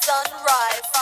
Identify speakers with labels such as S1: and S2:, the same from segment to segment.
S1: sunrise.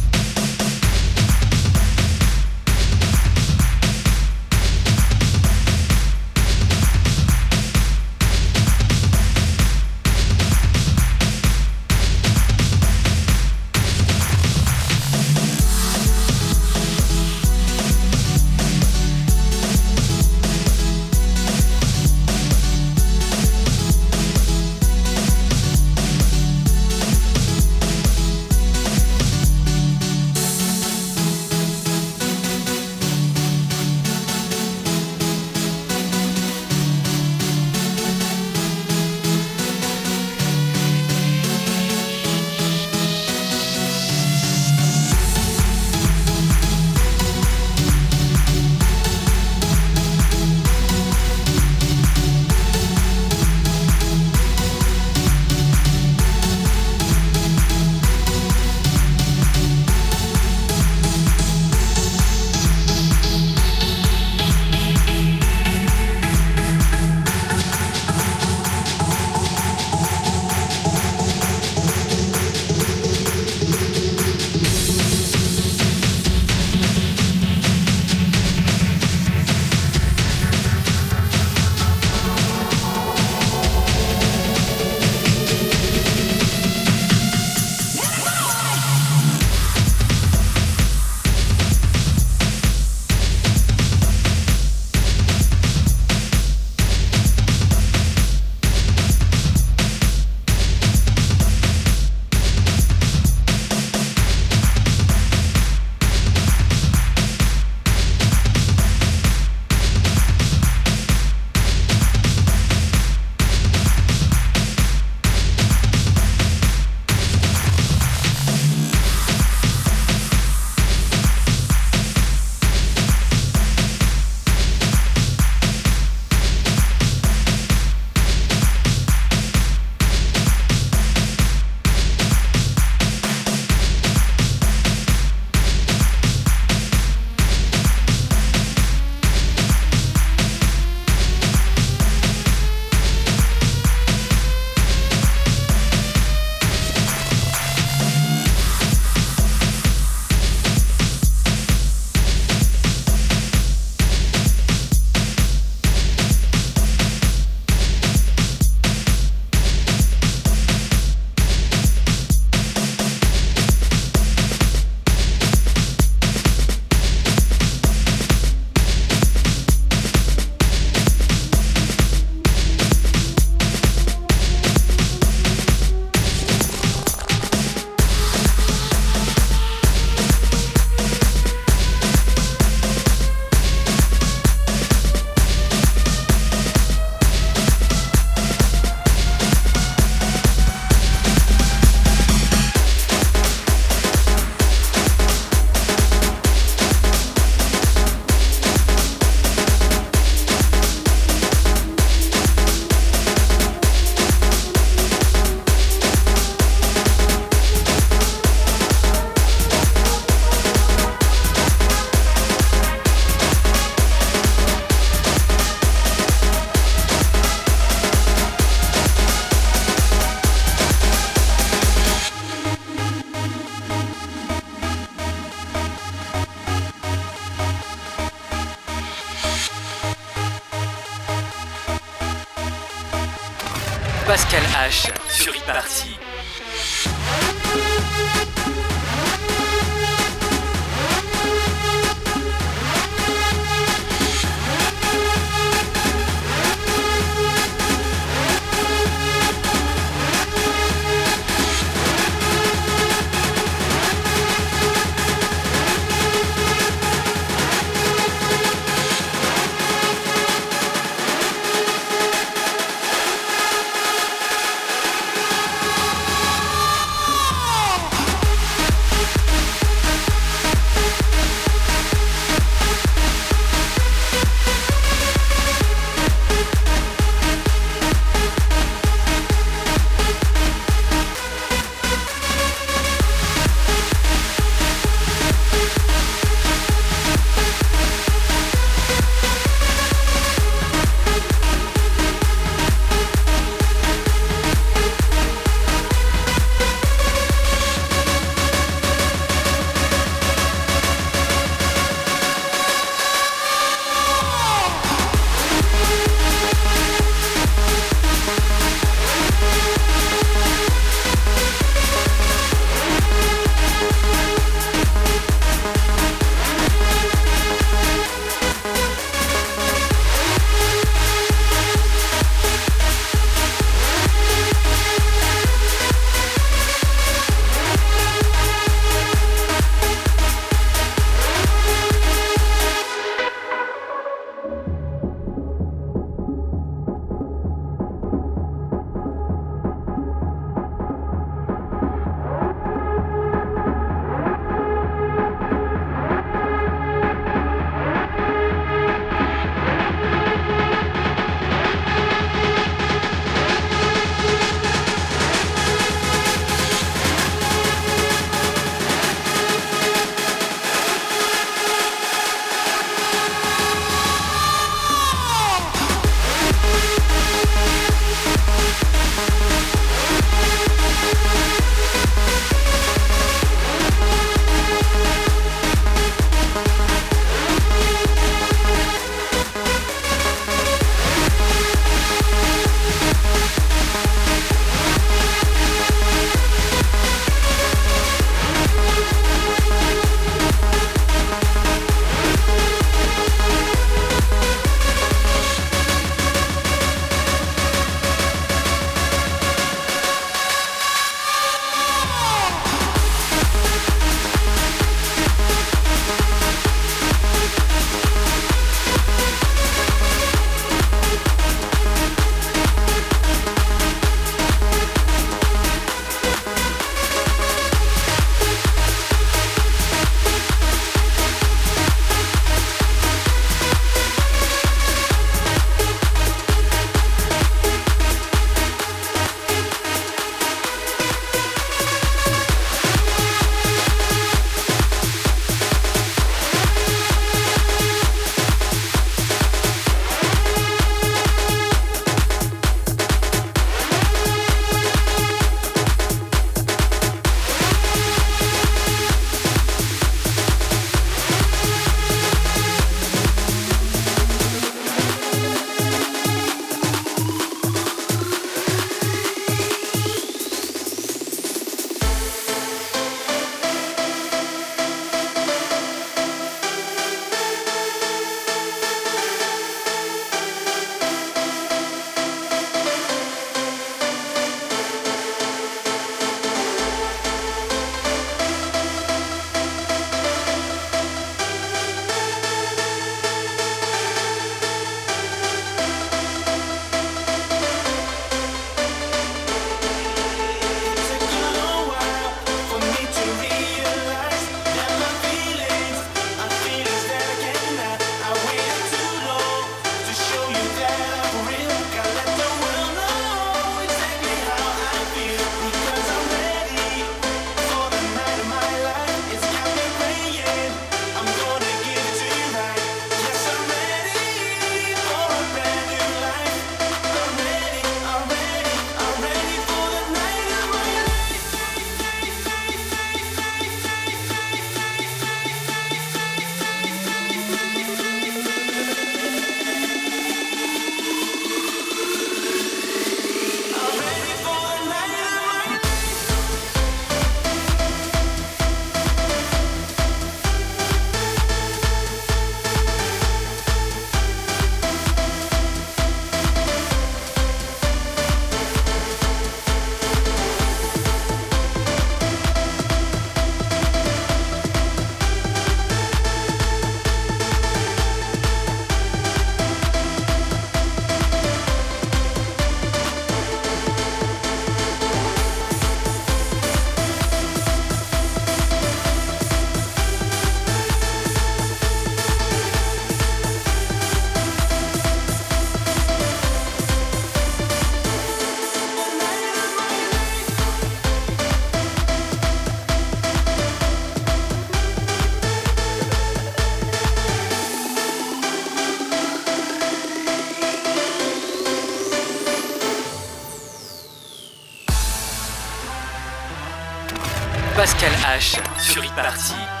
S1: H sur e-party.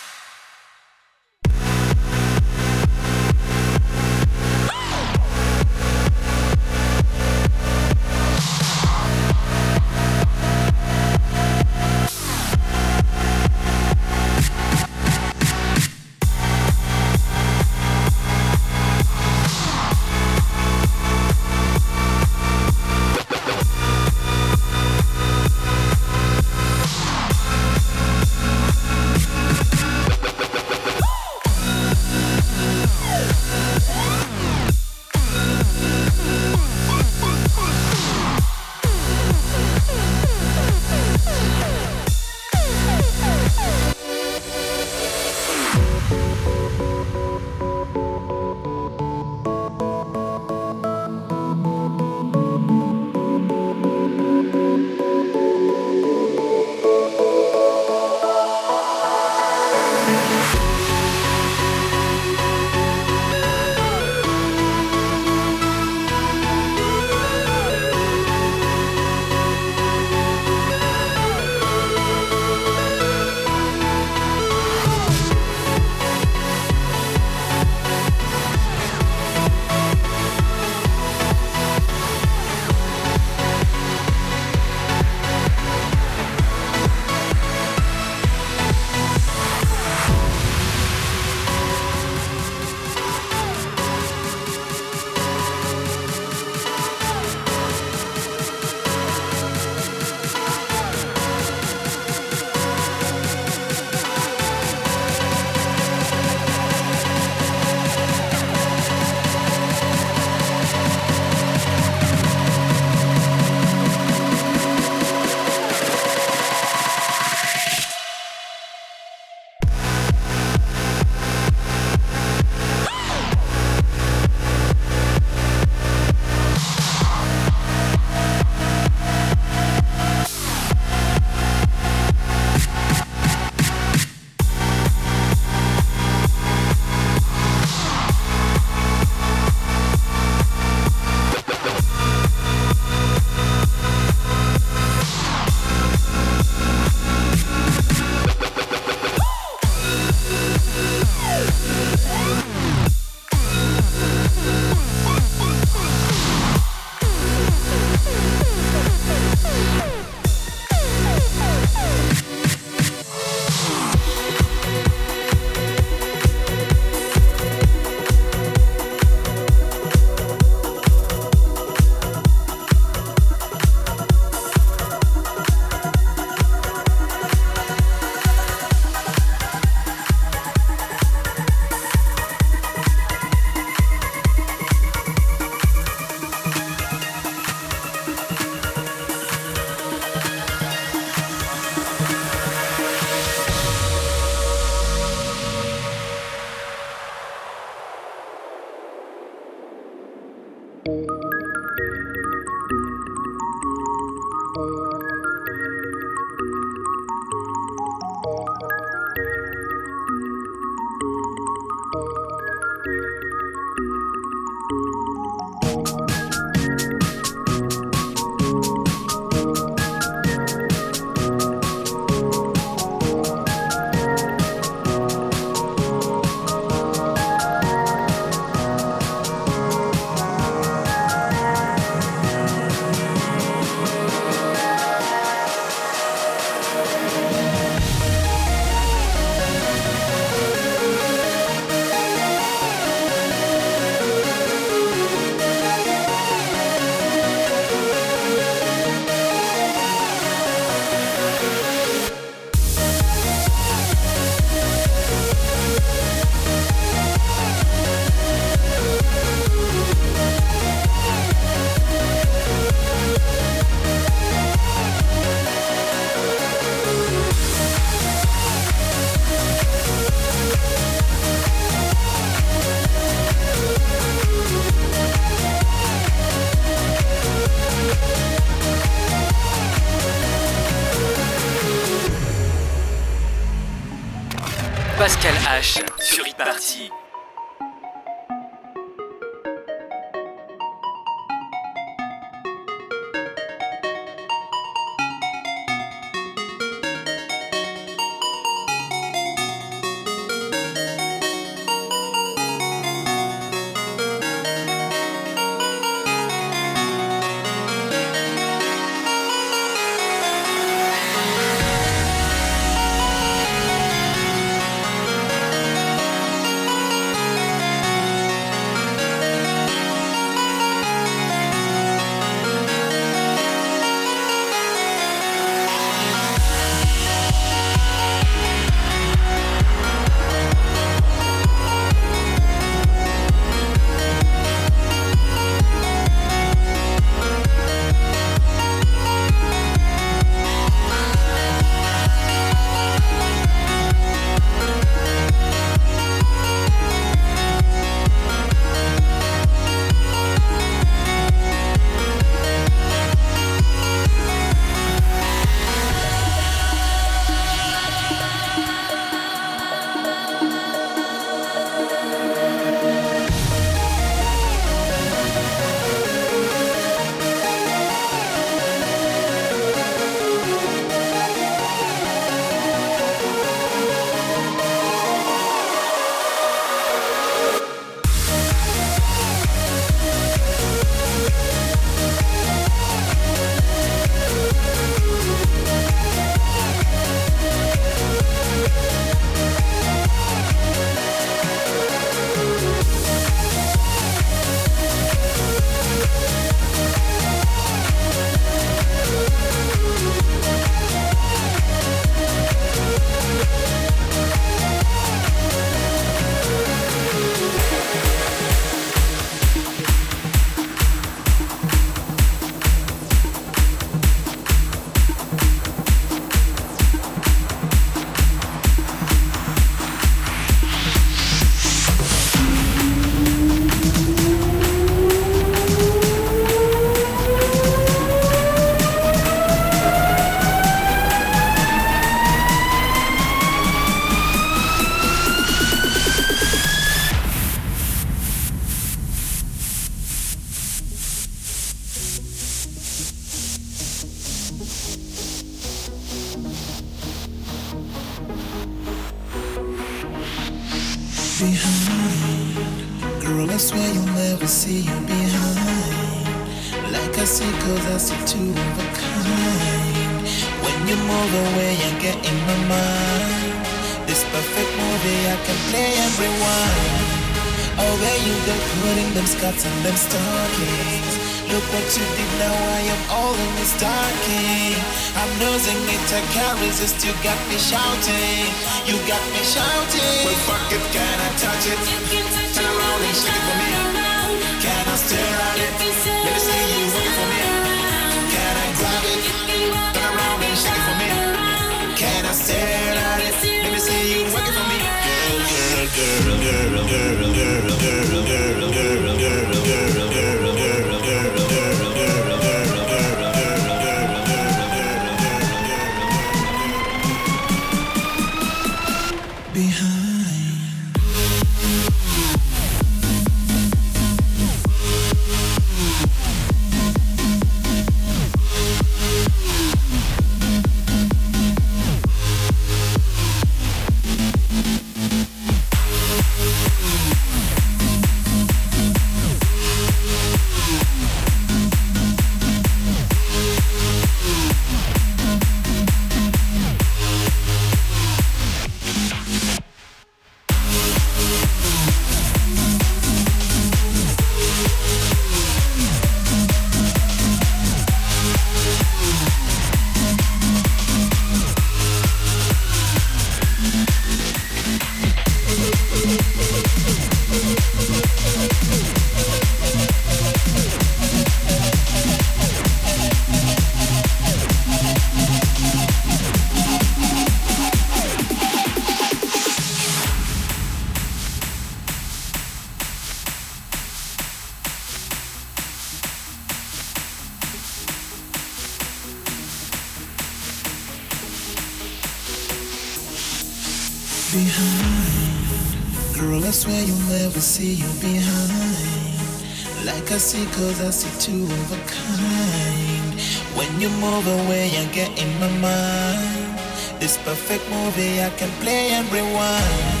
S2: see cause I see two of a kind. When you move away I get in my mind. This perfect movie I can play and rewind.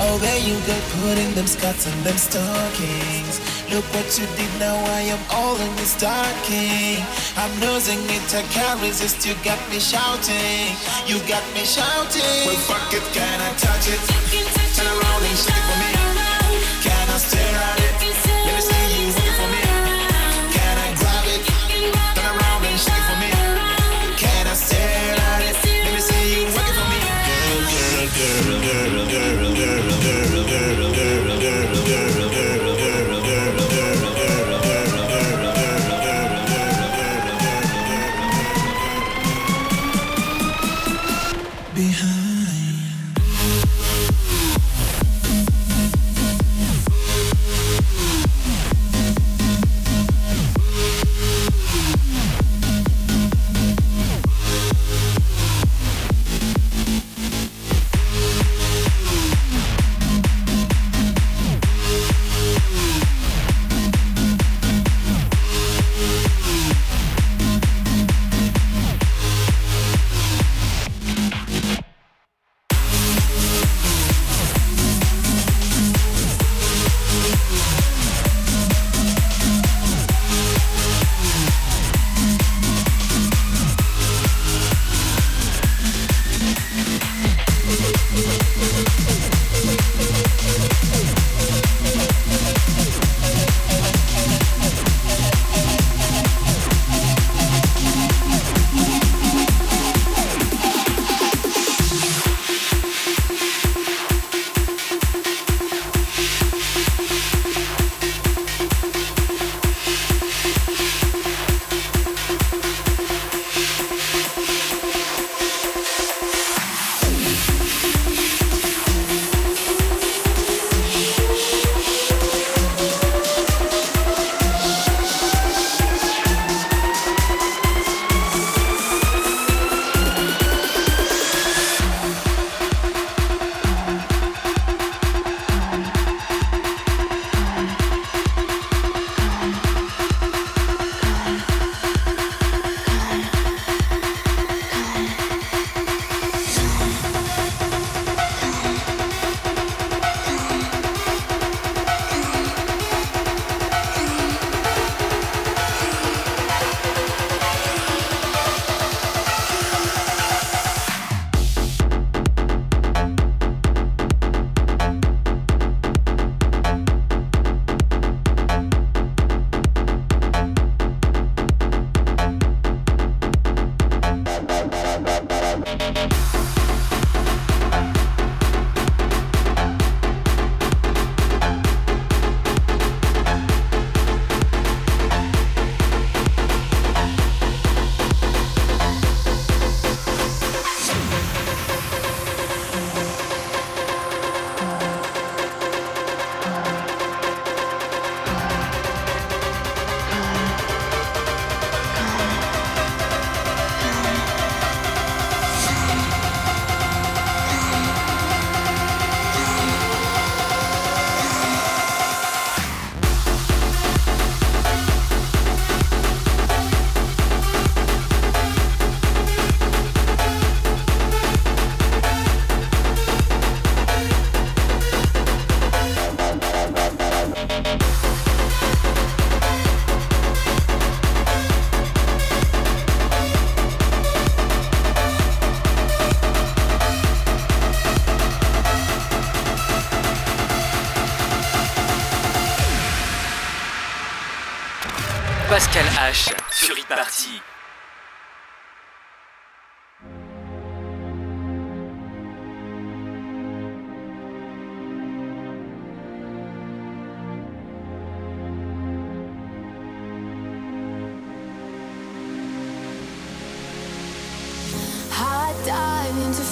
S2: Oh there you go putting them skirts and them stockings. Look what you did now I am all in the stocking I'm losing it I can't resist you got me shouting. You got me shouting. Well fuck it? Can I touch it? Turn around and shake for me.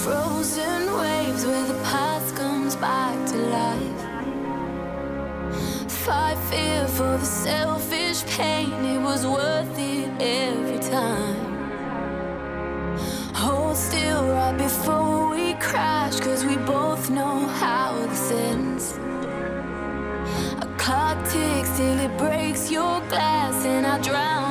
S3: Frozen waves where the past comes back to life. Fight fear for the selfish pain, it was worth it every time. Hold still right before we crash, cause we both know how this ends. A clock ticks till it breaks your glass, and I drown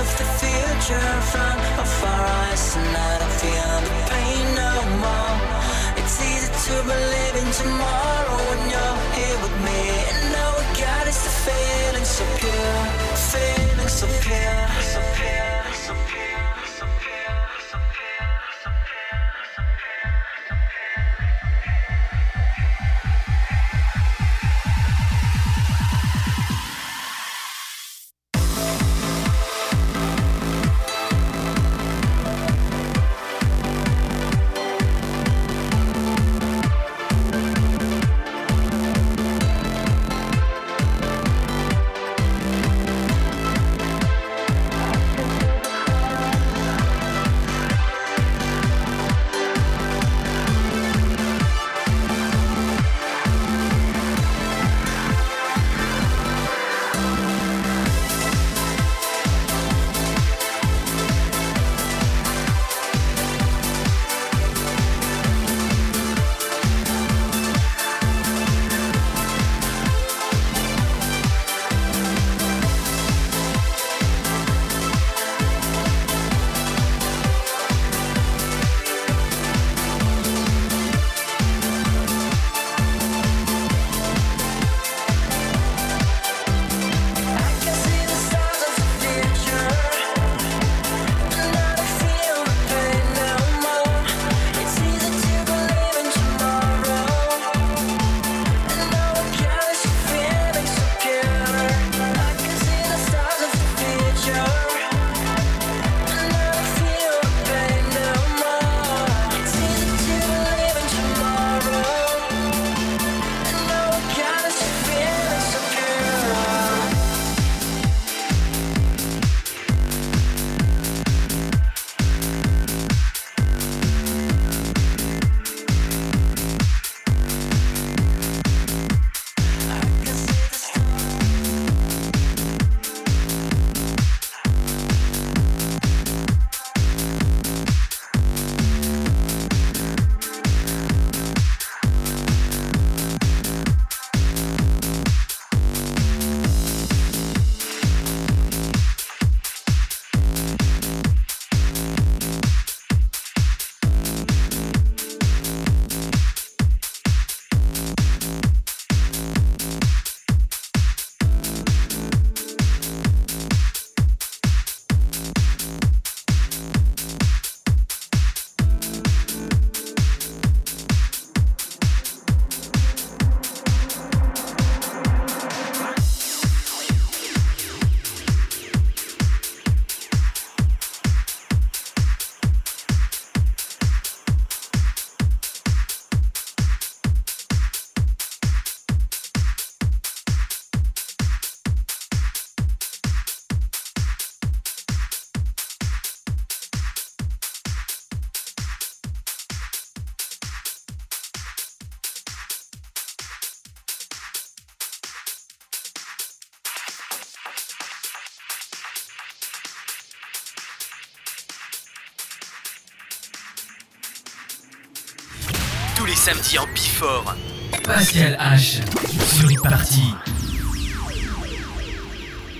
S3: of
S4: the future from afar eyes and I don't feel the pain no more. It's easy to believe in tomorrow when you're here with me. And all we got is the feeling so pure, feeling so pure, so pure, so pure.
S1: samedi en Bifort.
S5: Pascal H. sur les parties.